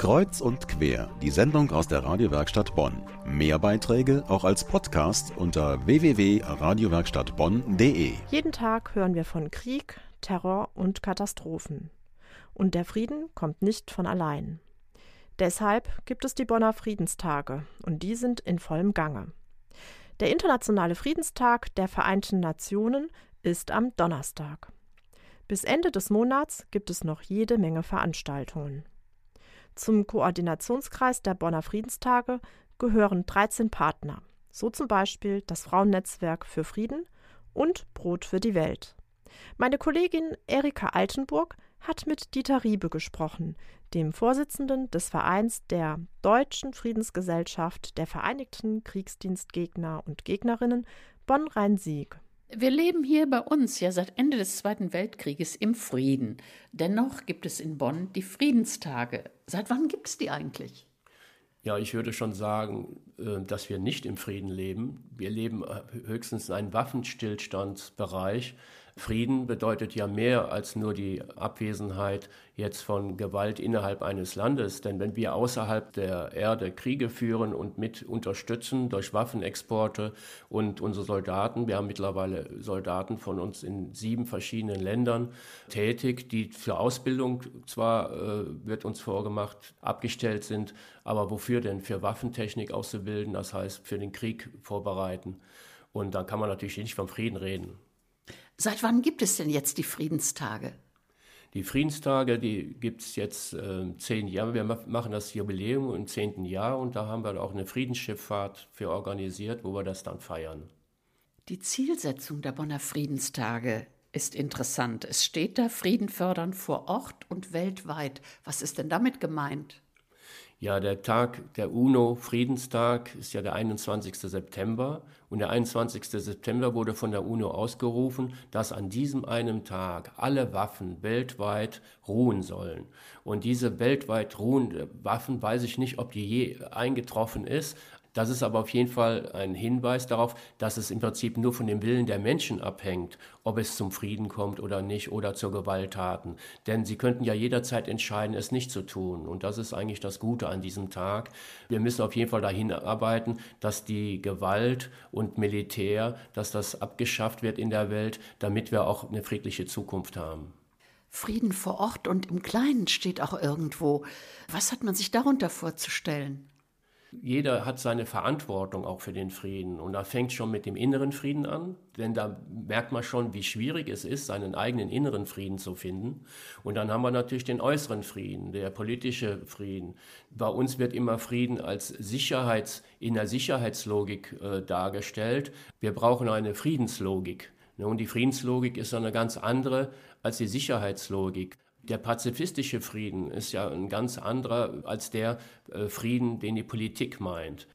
Kreuz und quer, die Sendung aus der Radiowerkstatt Bonn. Mehr Beiträge auch als Podcast unter www.radiowerkstattbonn.de. Jeden Tag hören wir von Krieg, Terror und Katastrophen. Und der Frieden kommt nicht von allein. Deshalb gibt es die Bonner Friedenstage und die sind in vollem Gange. Der Internationale Friedenstag der Vereinten Nationen ist am Donnerstag. Bis Ende des Monats gibt es noch jede Menge Veranstaltungen. Zum Koordinationskreis der Bonner Friedenstage gehören 13 Partner, so zum Beispiel das Frauennetzwerk für Frieden und Brot für die Welt. Meine Kollegin Erika Altenburg hat mit Dieter Riebe gesprochen, dem Vorsitzenden des Vereins der Deutschen Friedensgesellschaft der Vereinigten Kriegsdienstgegner und Gegnerinnen Bonn-Rhein-Sieg. Wir leben hier bei uns ja seit Ende des Zweiten Weltkrieges im Frieden. Dennoch gibt es in Bonn die Friedenstage. Seit wann gibt es die eigentlich? Ja, ich würde schon sagen, äh, dass wir nicht im Frieden leben. Wir leben äh, höchstens in einem Waffenstillstandsbereich. Frieden bedeutet ja mehr als nur die Abwesenheit jetzt von Gewalt innerhalb eines Landes. Denn wenn wir außerhalb der Erde Kriege führen und mit unterstützen durch Waffenexporte und unsere Soldaten, wir haben mittlerweile Soldaten von uns in sieben verschiedenen Ländern tätig, die für Ausbildung zwar, äh, wird uns vorgemacht, abgestellt sind, aber wofür denn? Für Waffentechnik auszubilden, das heißt für den Krieg vorbereiten. Und dann kann man natürlich nicht vom Frieden reden. Seit wann gibt es denn jetzt die Friedenstage? Die Friedenstage, die gibt es jetzt äh, zehn Jahre. Wir machen das Jubiläum im zehnten Jahr und da haben wir auch eine Friedensschifffahrt für organisiert, wo wir das dann feiern. Die Zielsetzung der Bonner Friedenstage ist interessant. Es steht da Frieden fördern vor Ort und weltweit. Was ist denn damit gemeint? Ja, der Tag, der UNO-Friedenstag ist ja der 21. September. Und der 21. September wurde von der UNO ausgerufen, dass an diesem einen Tag alle Waffen weltweit ruhen sollen. Und diese weltweit ruhende Waffen, weiß ich nicht, ob die je eingetroffen ist, das ist aber auf jeden Fall ein Hinweis darauf, dass es im Prinzip nur von dem Willen der Menschen abhängt, ob es zum Frieden kommt oder nicht oder zur Gewalttaten. Denn sie könnten ja jederzeit entscheiden, es nicht zu tun. Und das ist eigentlich das Gute an diesem Tag. Wir müssen auf jeden Fall dahin arbeiten, dass die Gewalt und Militär, dass das abgeschafft wird in der Welt, damit wir auch eine friedliche Zukunft haben. Frieden vor Ort und im Kleinen steht auch irgendwo. Was hat man sich darunter vorzustellen? Jeder hat seine Verantwortung auch für den Frieden. Und da fängt schon mit dem inneren Frieden an, denn da merkt man schon, wie schwierig es ist, seinen eigenen inneren Frieden zu finden. Und dann haben wir natürlich den äußeren Frieden, der politische Frieden. Bei uns wird immer Frieden als Sicherheits, in der Sicherheitslogik äh, dargestellt. Wir brauchen eine Friedenslogik. Ne, und die Friedenslogik ist eine ganz andere als die Sicherheitslogik. Der pazifistische Frieden ist ja ein ganz anderer als der äh, Frieden, den die Politik meint.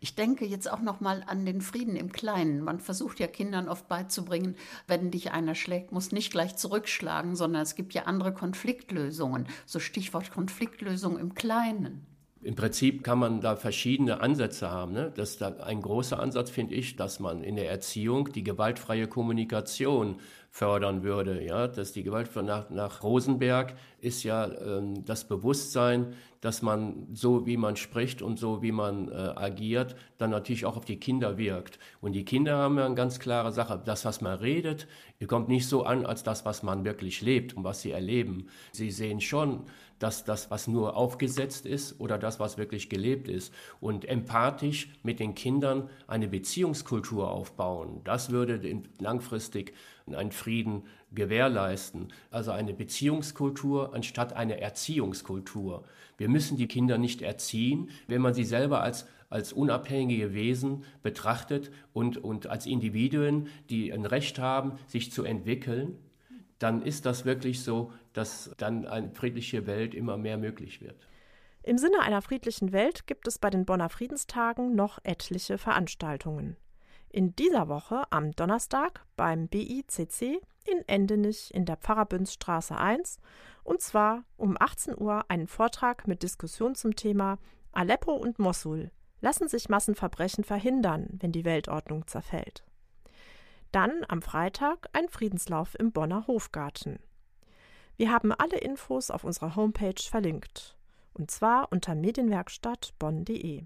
Ich denke jetzt auch noch mal an den Frieden im Kleinen. Man versucht ja Kindern oft beizubringen, wenn dich einer schlägt, muss nicht gleich zurückschlagen, sondern es gibt ja andere Konfliktlösungen. So Stichwort Konfliktlösung im Kleinen. Im Prinzip kann man da verschiedene Ansätze haben. Ne? Das ist da ein großer Ansatz, finde ich, dass man in der Erziehung die gewaltfreie Kommunikation fördern würde. Ja, dass die Gewalt nach, nach Rosenberg ist ja ähm, das Bewusstsein, dass man so wie man spricht und so wie man äh, agiert, dann natürlich auch auf die Kinder wirkt. Und die Kinder haben ja eine ganz klare Sache: Das, was man redet, kommt nicht so an als das, was man wirklich lebt und was sie erleben. Sie sehen schon, dass das, was nur aufgesetzt ist oder das, was wirklich gelebt ist. Und empathisch mit den Kindern eine Beziehungskultur aufbauen, das würde langfristig einen Frieden gewährleisten. Also eine Beziehungskultur anstatt eine Erziehungskultur. Wir müssen die Kinder nicht erziehen, wenn man sie selber als als unabhängige Wesen betrachtet und, und als Individuen, die ein Recht haben, sich zu entwickeln, dann ist das wirklich so, dass dann eine friedliche Welt immer mehr möglich wird. Im Sinne einer friedlichen Welt gibt es bei den Bonner Friedenstagen noch etliche Veranstaltungen. In dieser Woche am Donnerstag beim BICC in Endenich in der Pfarrerbünzstraße 1 und zwar um 18 Uhr einen Vortrag mit Diskussion zum Thema Aleppo und Mossul. Lassen sich Massenverbrechen verhindern, wenn die Weltordnung zerfällt? Dann am Freitag ein Friedenslauf im Bonner Hofgarten. Wir haben alle Infos auf unserer Homepage verlinkt. Und zwar unter medienwerkstatt bonn.de.